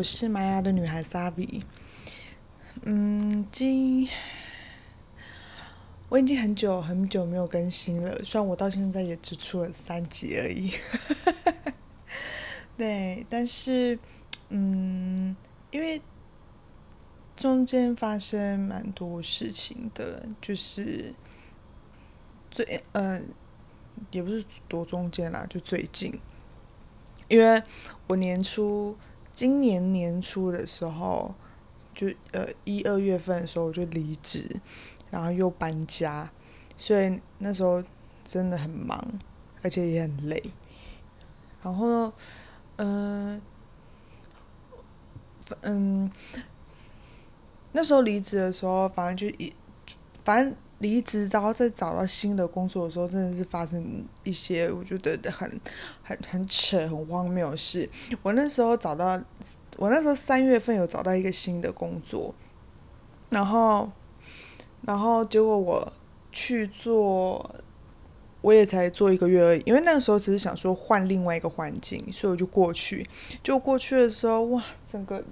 我是玛雅的女孩 Savi。嗯，今我已经很久很久没有更新了，虽然我到现在也只出了三集而已。对，但是嗯，因为中间发生蛮多事情的，就是最嗯，也不是多中间啦，就最近。因为我年初今年年初的时候，就呃一二月份的时候我就离职，然后又搬家，所以那时候真的很忙，而且也很累。然后，嗯，嗯，那时候离职的时候，反正就一，反正。离职，然后再找到新的工作的时候，真的是发生一些我觉得很、很、很扯、很荒谬的事。我那时候找到，我那时候三月份有找到一个新的工作，然后，然后结果我去做，我也才做一个月而已，因为那个时候只是想说换另外一个环境，所以我就过去。就过去的时候，哇，整个，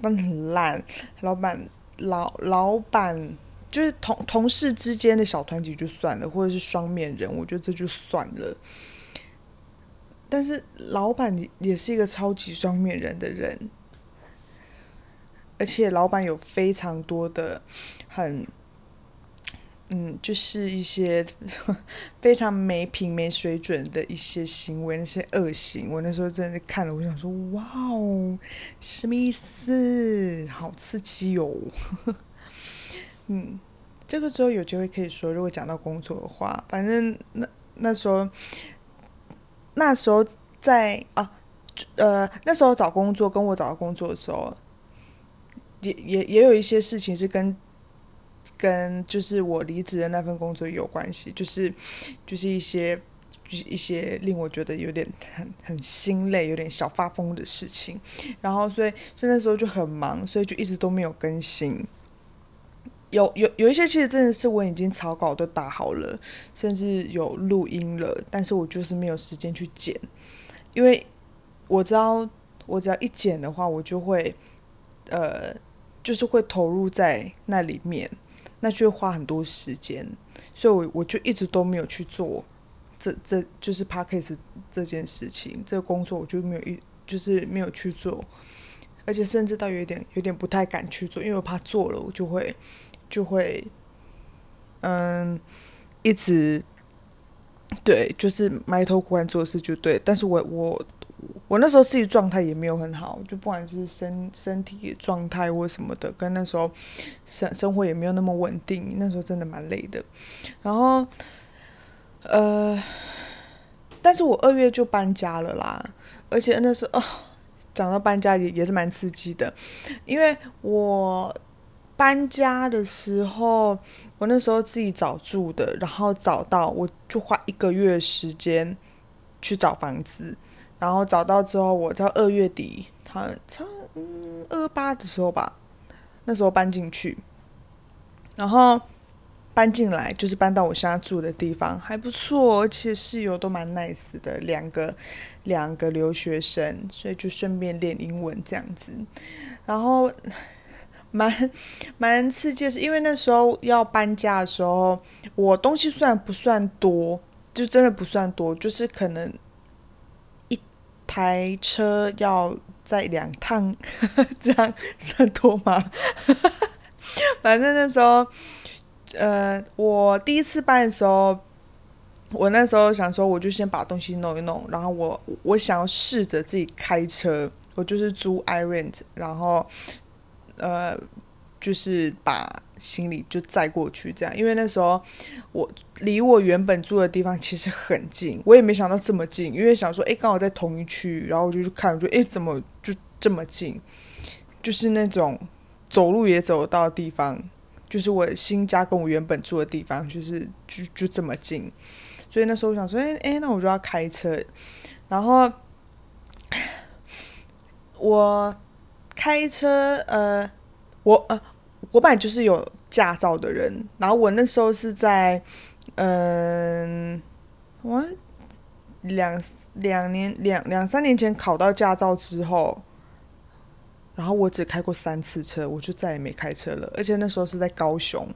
那很烂，老板，老老板。就是同同事之间的小团体就算了，或者是双面人，我觉得这就算了。但是老板也是一个超级双面人的人，而且老板有非常多的很，嗯，就是一些 非常没品、没水准的一些行为，那些恶行。我那时候真的看了，我想说，哇哦，什么意思？好刺激哦！嗯，这个时候有机会可以说，如果讲到工作的话，反正那那时候，那时候在啊，呃，那时候找工作跟我找到工作的时候，也也也有一些事情是跟跟就是我离职的那份工作有关系，就是就是一些就是一些令我觉得有点很很心累、有点小发疯的事情，然后所以所以那时候就很忙，所以就一直都没有更新。有有有一些其实真的是我已经草稿都打好了，甚至有录音了，但是我就是没有时间去剪，因为我知道我只要一剪的话，我就会呃就是会投入在那里面，那就会花很多时间，所以我我就一直都没有去做这这就是 p a c k a g e 这件事情，这个工作我就没有一就是没有去做，而且甚至到有点有点不太敢去做，因为我怕做了我就会。就会，嗯，一直对，就是埋头苦干做事就对。但是我我我那时候自己状态也没有很好，就不管是身身体状态或什么的，跟那时候生生活也没有那么稳定。那时候真的蛮累的。然后，呃，但是我二月就搬家了啦，而且那时候哦，讲到搬家也也是蛮刺激的，因为我。搬家的时候，我那时候自己找住的，然后找到我就花一个月时间去找房子，然后找到之后，我在二月底，他差嗯二八的时候吧，那时候搬进去，然后搬进来就是搬到我现在住的地方，还不错，而且室友都蛮 nice 的，两个两个留学生，所以就顺便练英文这样子，然后。蛮 蛮刺激，是因为那时候要搬家的时候，我东西虽然不算多，就真的不算多，就是可能一台车要载两趟，这样算多吗？反正那时候，呃，我第一次搬的时候，我那时候想说，我就先把东西弄一弄，然后我我想要试着自己开车，我就是租 i rent，然后。呃，就是把行李就载过去，这样，因为那时候我离我原本住的地方其实很近，我也没想到这么近，因为想说，哎，刚好在同一区，然后我就去看，我觉得，哎，怎么就这么近？就是那种走路也走到的地方，就是我新家跟我原本住的地方，就是就就这么近，所以那时候我想说，哎哎，那我就要开车，然后我。开车，呃，我呃，我本来就是有驾照的人，然后我那时候是在，嗯，我两两年两两三年前考到驾照之后，然后我只开过三次车，我就再也没开车了。而且那时候是在高雄，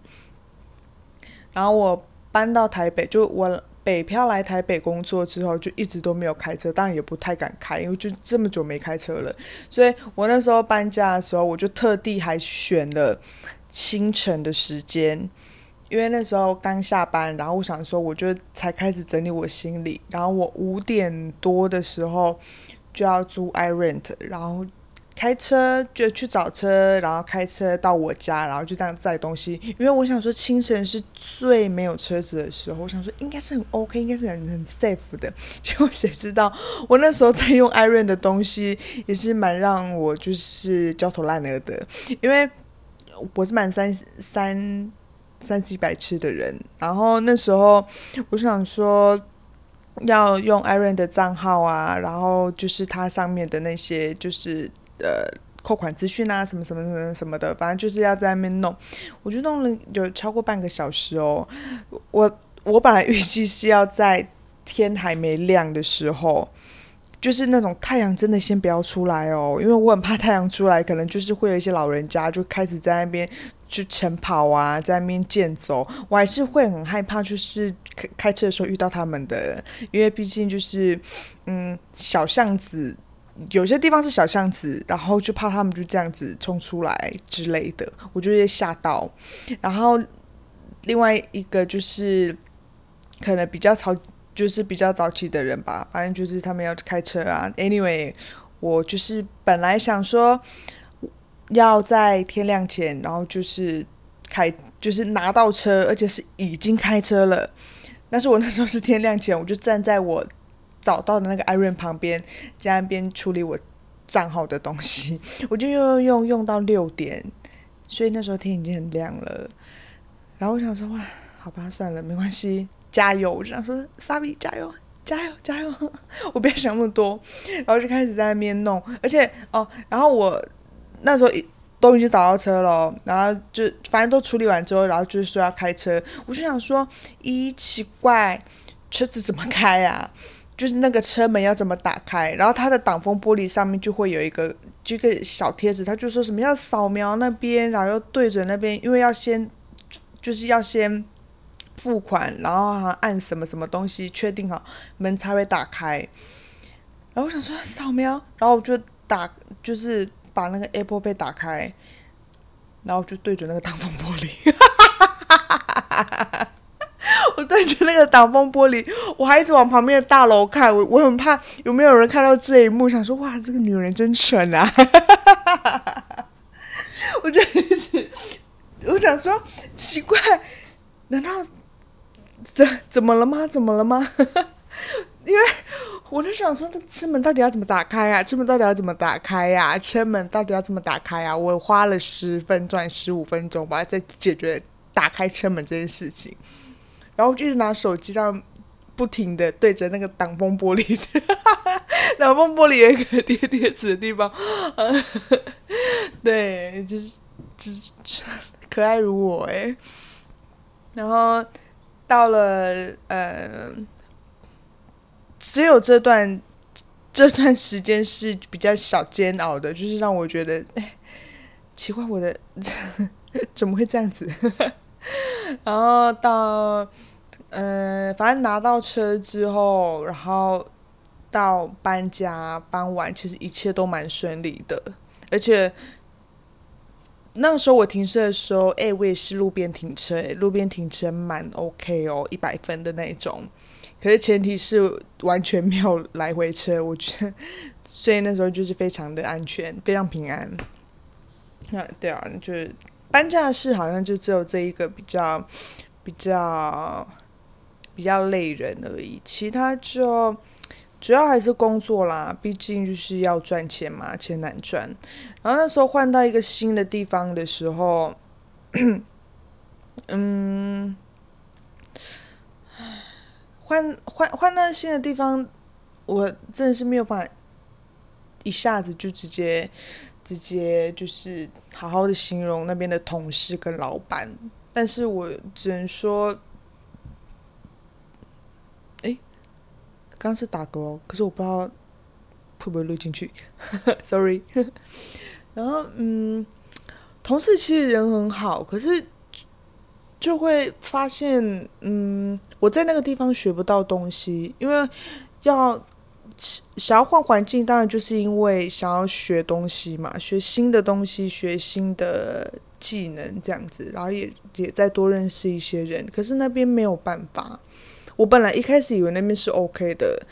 然后我搬到台北，就我北漂来台北工作之后，就一直都没有开车，当然也不太敢开，因为就这么久没开车了。所以我那时候搬家的时候，我就特地还选了清晨的时间。因为那时候刚下班，然后我想说，我就才开始整理我行李，然后我五点多的时候就要租 iRent，然后开车就去找车，然后开车到我家，然后就这样载东西。因为我想说清晨是最没有车子的时候，我想说应该是很 OK，应该是很很 safe 的。结果谁知道我那时候在用 iRent 的东西也是蛮让我就是焦头烂额的，因为我是满三三。三 C 百吃的人，然后那时候我想说要用 Iron 的账号啊，然后就是它上面的那些就是呃扣款资讯啊，什么什么什么什么的，反正就是要在那边弄，我就弄了有超过半个小时哦。我我本来预计是要在天还没亮的时候。就是那种太阳真的先不要出来哦，因为我很怕太阳出来，可能就是会有一些老人家就开始在那边去晨跑啊，在那边健走，我还是会很害怕，就是开开车的时候遇到他们的，因为毕竟就是嗯小巷子，有些地方是小巷子，然后就怕他们就这样子冲出来之类的，我就会吓到。然后另外一个就是可能比较吵。就是比较早起的人吧，反正就是他们要开车啊。Anyway，我就是本来想说要在天亮前，然后就是开，就是拿到车，而且是已经开车了。但是我那时候是天亮前，我就站在我找到的那个 Iron 旁边，在那边处理我账号的东西。我就用用用用到六点，所以那时候天已经很亮了。然后我想说，哇，好吧，算了，没关系。加油！我就想说，萨比加油，加油，加油！我不要想那么多，然后就开始在那边弄，而且哦，然后我那时候都已经找到车了，然后就反正都处理完之后，然后就是说要开车，我就想说，咦，奇怪，车子怎么开啊？就是那个车门要怎么打开？然后它的挡风玻璃上面就会有一个这个小贴纸，他就说什么要扫描那边，然后又对准那边，因为要先就是要先。付款，然后按什么什么东西确定好门才会打开。然后我想说扫描，然后我就打，就是把那个 Apple Pay 打开，然后就对准那个挡风玻璃。哈哈哈哈哈哈 我对着那个挡风玻璃，我还一直往旁边的大楼看，我我很怕有没有人看到这一幕，想说哇，这个女人真蠢啊！我就一直，我想说奇怪，难道？怎怎么了吗？怎么了吗？因为我就想说，这车门到底要怎么打开啊？车门到底要怎么打开呀？车门到底要怎么打开啊？我花了十分钟、十五分钟吧，在解决打开车门这件事情。然后就一直拿手机上不停的对着那个挡风玻璃，挡风玻璃有一个贴贴纸的地方，对，就是可爱如我哎，然后。到了呃，只有这段这段时间是比较小煎熬的，就是让我觉得，奇怪，我的 怎么会这样子？然后到呃，反正拿到车之后，然后到搬家搬完，其实一切都蛮顺利的，而且。那个时候我停车的时候，哎，我也是路边停车，路边停车蛮 OK 哦，一百分的那种。可是前提是完全没有来回车，我觉得，所以那时候就是非常的安全，非常平安。那对啊，就是搬家的事好像就只有这一个比较比较比较累人而已，其他就。主要还是工作啦，毕竟就是要赚钱嘛，钱难赚。然后那时候换到一个新的地方的时候，嗯，换换换到新的地方，我真的是没有办法一下子就直接直接就是好好的形容那边的同事跟老板，但是我只能说。刚是打嗝，可是我不知道会不会录进去，sorry。然后嗯，同事其实人很好，可是就会发现，嗯，我在那个地方学不到东西，因为要想要换环境，当然就是因为想要学东西嘛，学新的东西，学新的技能这样子，然后也也再多认识一些人，可是那边没有办法。我本来一开始以为那边是 OK 的，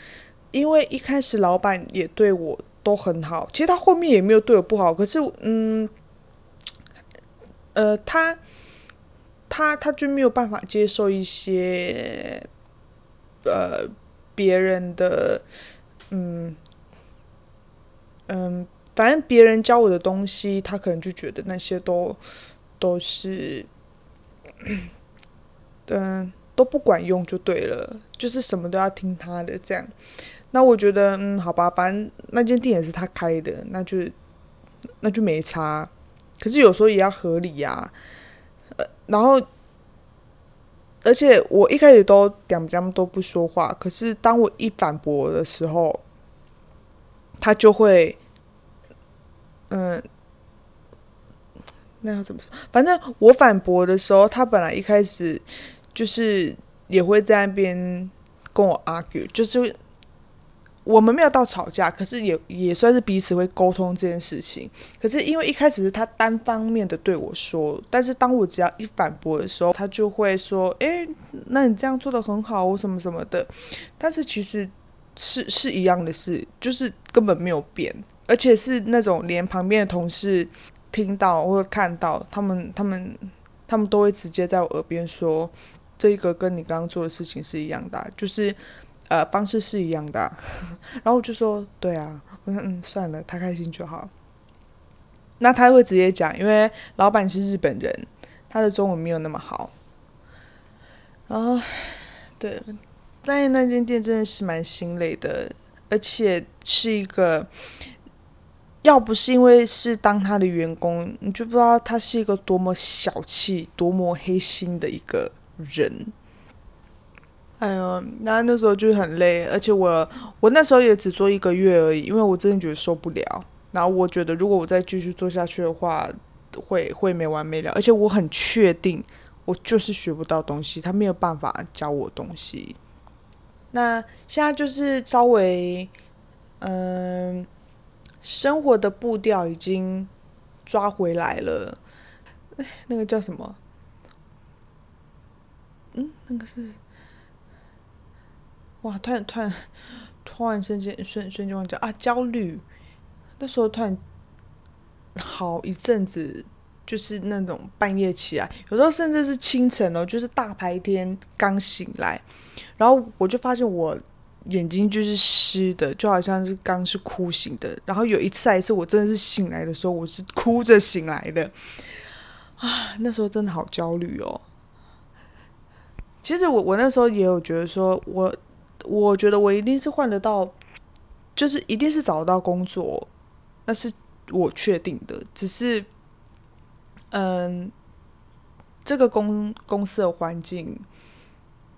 因为一开始老板也对我都很好，其实他后面也没有对我不好。可是，嗯，呃，他他他就没有办法接受一些呃别人的，嗯嗯，反正别人教我的东西，他可能就觉得那些都都是，嗯。都不管用就对了，就是什么都要听他的这样。那我觉得，嗯，好吧，反正那间店也是他开的，那就那就没差。可是有时候也要合理呀。呃，然后，而且我一开始都讲讲都不说话，可是当我一反驳的时候，他就会，嗯，那要怎么说？反正我反驳的时候，他本来一开始。就是也会在那边跟我 argue，就是我们没有到吵架，可是也也算是彼此会沟通这件事情。可是因为一开始是他单方面的对我说，但是当我只要一反驳的时候，他就会说：“哎，那你这样做的很好，我什么什么的。”但是其实是是一样的事，就是根本没有变，而且是那种连旁边的同事听到或者看到，他们他们他们都会直接在我耳边说。这个跟你刚刚做的事情是一样的，就是呃方式是一样的，然后我就说对啊，我说嗯算了，他开心就好。那他会直接讲，因为老板是日本人，他的中文没有那么好。然后对，在那间店真的是蛮心累的，而且是一个，要不是因为是当他的员工，你就不知道他是一个多么小气、多么黑心的一个。人，哎呦，那那时候就很累，而且我我那时候也只做一个月而已，因为我真的觉得受不了。然后我觉得如果我再继续做下去的话，会会没完没了。而且我很确定，我就是学不到东西，他没有办法教我东西。那现在就是稍微，嗯，生活的步调已经抓回来了。哎，那个叫什么？嗯，那个是，哇！突然突然突然瞬间瞬瞬间忘记啊，焦虑。那时候突然好一阵子，就是那种半夜起来，有时候甚至是清晨哦，就是大白天刚醒来，然后我就发现我眼睛就是湿的，就好像是刚是哭醒的。然后有一次，一次我真的是醒来的时候，我是哭着醒来的。啊，那时候真的好焦虑哦。其实我我那时候也有觉得说，我我觉得我一定是换得到，就是一定是找得到工作，那是我确定的。只是，嗯，这个公公司的环境，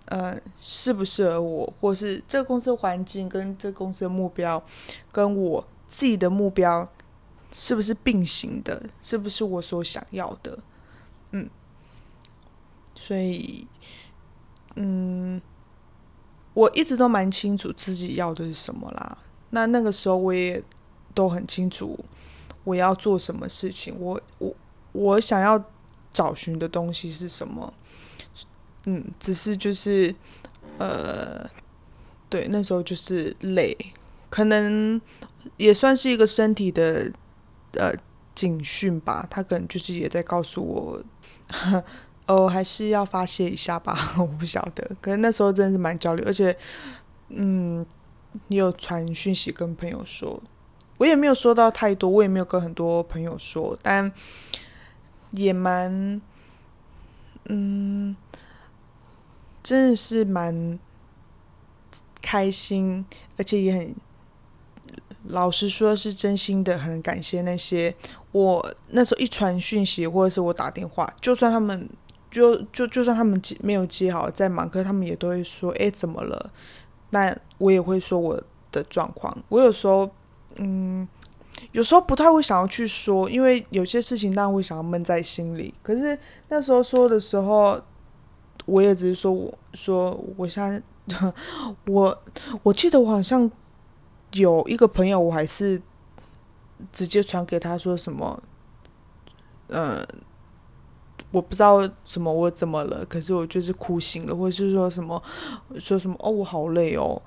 呃，适不适合我，或是这个公司的环境跟这个公司的目标，跟我自己的目标是不是并行的，是不是我所想要的？嗯，所以。嗯，我一直都蛮清楚自己要的是什么啦。那那个时候我也都很清楚我要做什么事情，我我我想要找寻的东西是什么。嗯，只是就是呃，对，那时候就是累，可能也算是一个身体的呃警讯吧。他可能就是也在告诉我。哦，还是要发泄一下吧，我不晓得。可是那时候真的是蛮焦虑，而且，嗯，你有传讯息跟朋友说，我也没有说到太多，我也没有跟很多朋友说，但也蛮，嗯，真的是蛮开心，而且也很，老实说，是真心的，很感谢那些我那时候一传讯息，或者是我打电话，就算他们。就就就算他们接没有接好，在忙，可是他们也都会说：“哎，怎么了？”那我也会说我的状况。我有时候，嗯，有时候不太会想要去说，因为有些事情当然会想要闷在心里。可是那时候说的时候，我也只是说，我说我现在，我我记得我好像有一个朋友，我还是直接传给他说什么，嗯，我不知道什么我怎么了，可是我就是哭醒了，或者是说什么说什么哦，我好累哦。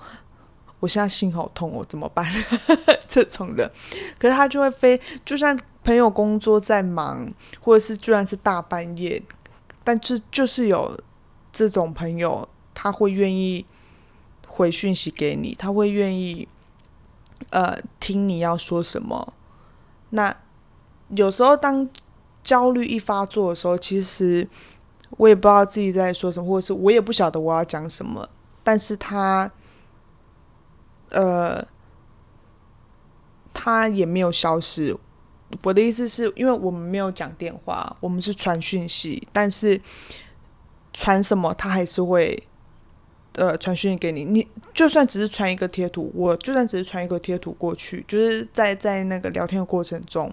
我现在心好痛哦，怎么办？这种的，可是他就会飞，就算朋友工作在忙，或者是居然是大半夜，但是就是有这种朋友，他会愿意回讯息给你，他会愿意呃听你要说什么。那有时候当焦虑一发作的时候，其实我也不知道自己在说什么，或者是我也不晓得我要讲什么，但是他。呃，他也没有消失。我的意思是，因为我们没有讲电话，我们是传讯息，但是传什么他还是会呃传讯息给你。你就算只是传一个贴图，我就算只是传一个贴图过去，就是在在那个聊天的过程中，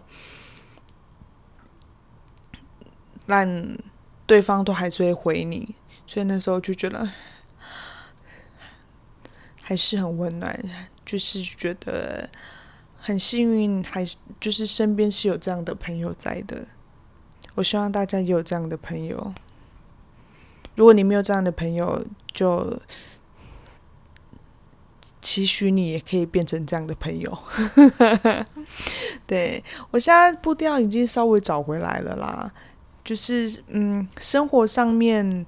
让对方都还是会回你。所以那时候就觉得。还是很温暖，就是觉得很幸运，还是就是身边是有这样的朋友在的。我希望大家也有这样的朋友。如果你没有这样的朋友，就期许你也可以变成这样的朋友。对我现在步调已经稍微找回来了啦，就是嗯，生活上面，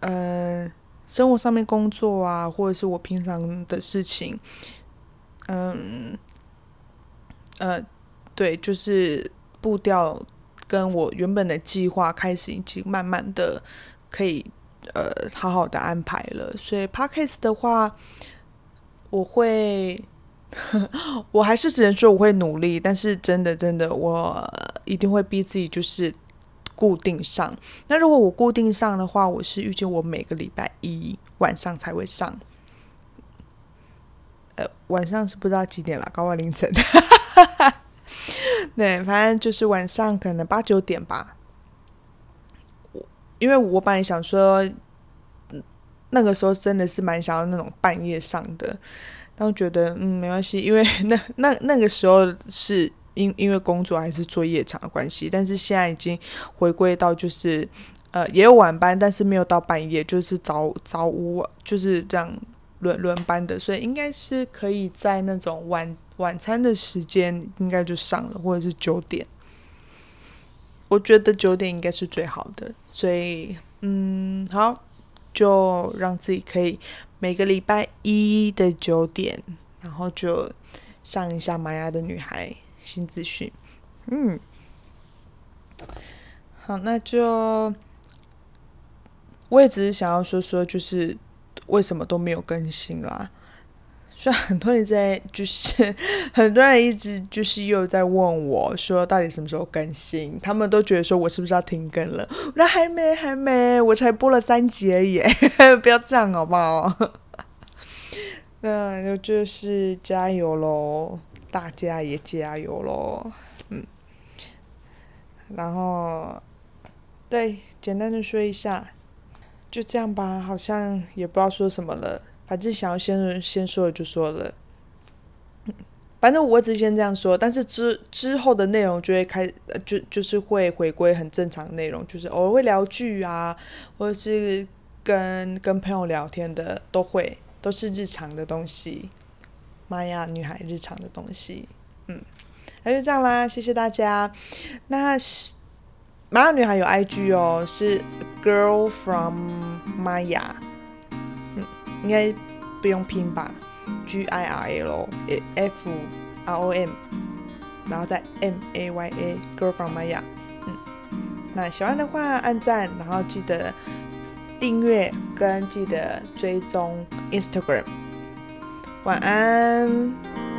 呃。生活上面工作啊，或者是我平常的事情，嗯，呃，对，就是步调跟我原本的计划开始已经慢慢的可以呃好好的安排了。所以 p a d k a s 的话，我会，我还是只能说我会努力，但是真的真的，我一定会逼自己就是。固定上，那如果我固定上的话，我是预计我每个礼拜一晚上才会上。呃，晚上是不知道几点了，高到凌晨。对，反正就是晚上可能八九点吧。因为我本来想说，那个时候真的是蛮想要那种半夜上的，但我觉得嗯没关系，因为那那那个时候是。因因为工作还是做夜场的关系，但是现在已经回归到就是，呃，也有晚班，但是没有到半夜，就是早早午就是这样轮轮班的，所以应该是可以在那种晚晚餐的时间应该就上了，或者是九点，我觉得九点应该是最好的，所以嗯，好，就让自己可以每个礼拜一的九点，然后就上一下玛雅的女孩。新资讯，嗯，好，那就我也只是想要说说，就是为什么都没有更新啦。虽然很多人在，就是 很多人一直就是又在问我说，到底什么时候更新？他们都觉得说我是不是要停更了？那还没，还没，我才播了三集而已，不要这样好不好？那就就是加油喽！大家也加油喽，嗯，然后，对，简单的说一下，就这样吧，好像也不知道说什么了，反正想要先先说的就说了，反正我只先这样说，但是之之后的内容就会开，就就是会回归很正常的内容，就是偶尔会聊剧啊，或者是跟跟朋友聊天的，都会都是日常的东西。玛雅女孩日常的东西，嗯，那就这样啦，谢谢大家。那玛雅女孩有 IG 哦，是 Girl from Maya，嗯，应该不用拼吧？G I R L F R O M，然后再 M A Y A，Girl from Maya，嗯，那喜欢的话按赞，然后记得订阅跟记得追踪 Instagram。晚安。